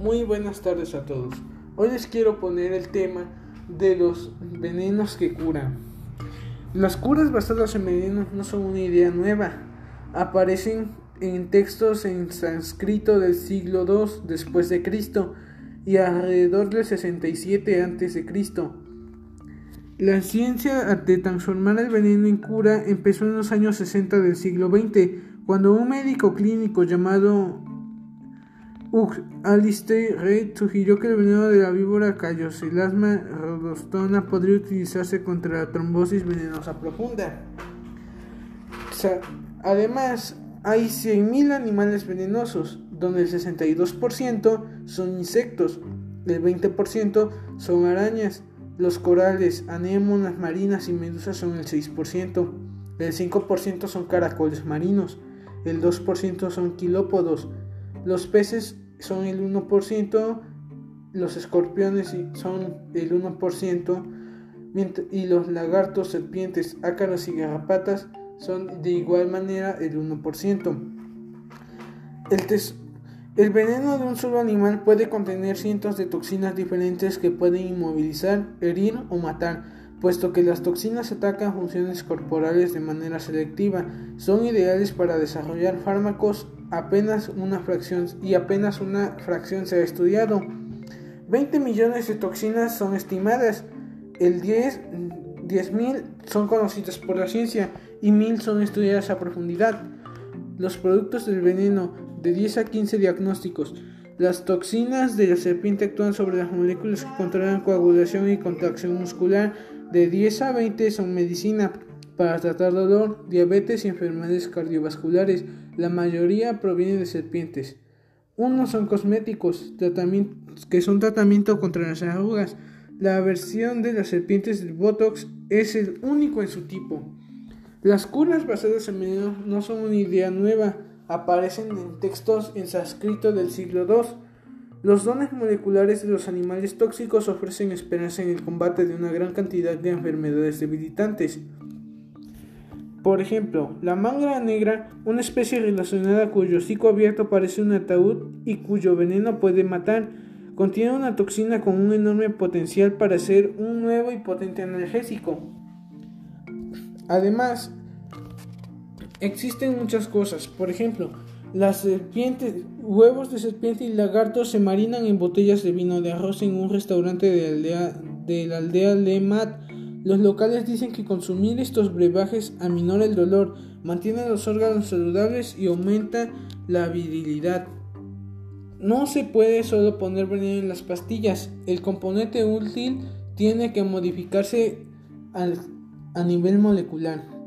Muy buenas tardes a todos. Hoy les quiero poner el tema de los venenos que curan. Las curas basadas en venenos no son una idea nueva. Aparecen en textos en sánscrito del siglo II después de Cristo y alrededor del 67 antes de Cristo. La ciencia de transformar el veneno en cura empezó en los años 60 del siglo XX, cuando un médico clínico llamado Ugh, Alistair Reid sugirió que el veneno de la víbora Callocelasma rodostona podría utilizarse contra la trombosis venenosa profunda. Además, hay 100.000 animales venenosos, donde el 62% son insectos, el 20% son arañas, los corales, anémonas marinas y medusas son el 6%, el 5% son caracoles marinos, el 2% son quilópodos, los peces son el 1%, los escorpiones son el 1%, y los lagartos, serpientes, ácaros y garrapatas son de igual manera el 1%. El, el veneno de un solo animal puede contener cientos de toxinas diferentes que pueden inmovilizar, herir o matar, puesto que las toxinas atacan funciones corporales de manera selectiva. Son ideales para desarrollar fármacos apenas una fracción y apenas una fracción se ha estudiado. 20 millones de toxinas son estimadas, el 10 10.000 son conocidas por la ciencia y 1.000 son estudiadas a profundidad. Los productos del veneno, de 10 a 15 diagnósticos. Las toxinas de la serpiente actúan sobre las moléculas que controlan coagulación y contracción muscular. De 10 a 20 son medicina para tratar dolor, diabetes y enfermedades cardiovasculares. La mayoría provienen de serpientes. Unos son cosméticos, que son tratamiento contra las arrugas. La versión de las serpientes del Botox es el único en su tipo. Las curas basadas en veneno no son una idea nueva, aparecen en textos en sánscrito del siglo II. Los dones moleculares de los animales tóxicos ofrecen esperanza en el combate de una gran cantidad de enfermedades debilitantes. Por ejemplo, la mangra negra, una especie relacionada cuyo hocico abierto parece un ataúd y cuyo veneno puede matar, contiene una toxina con un enorme potencial para ser un nuevo y potente analgésico. Además, existen muchas cosas. Por ejemplo, las serpientes, huevos de serpiente y lagartos se marinan en botellas de vino de arroz en un restaurante de, aldea, de la aldea Lemat los locales dicen que consumir estos brebajes aminora el dolor, mantiene los órganos saludables y aumenta la virilidad. No se puede solo poner veneno en las pastillas, el componente útil tiene que modificarse a nivel molecular.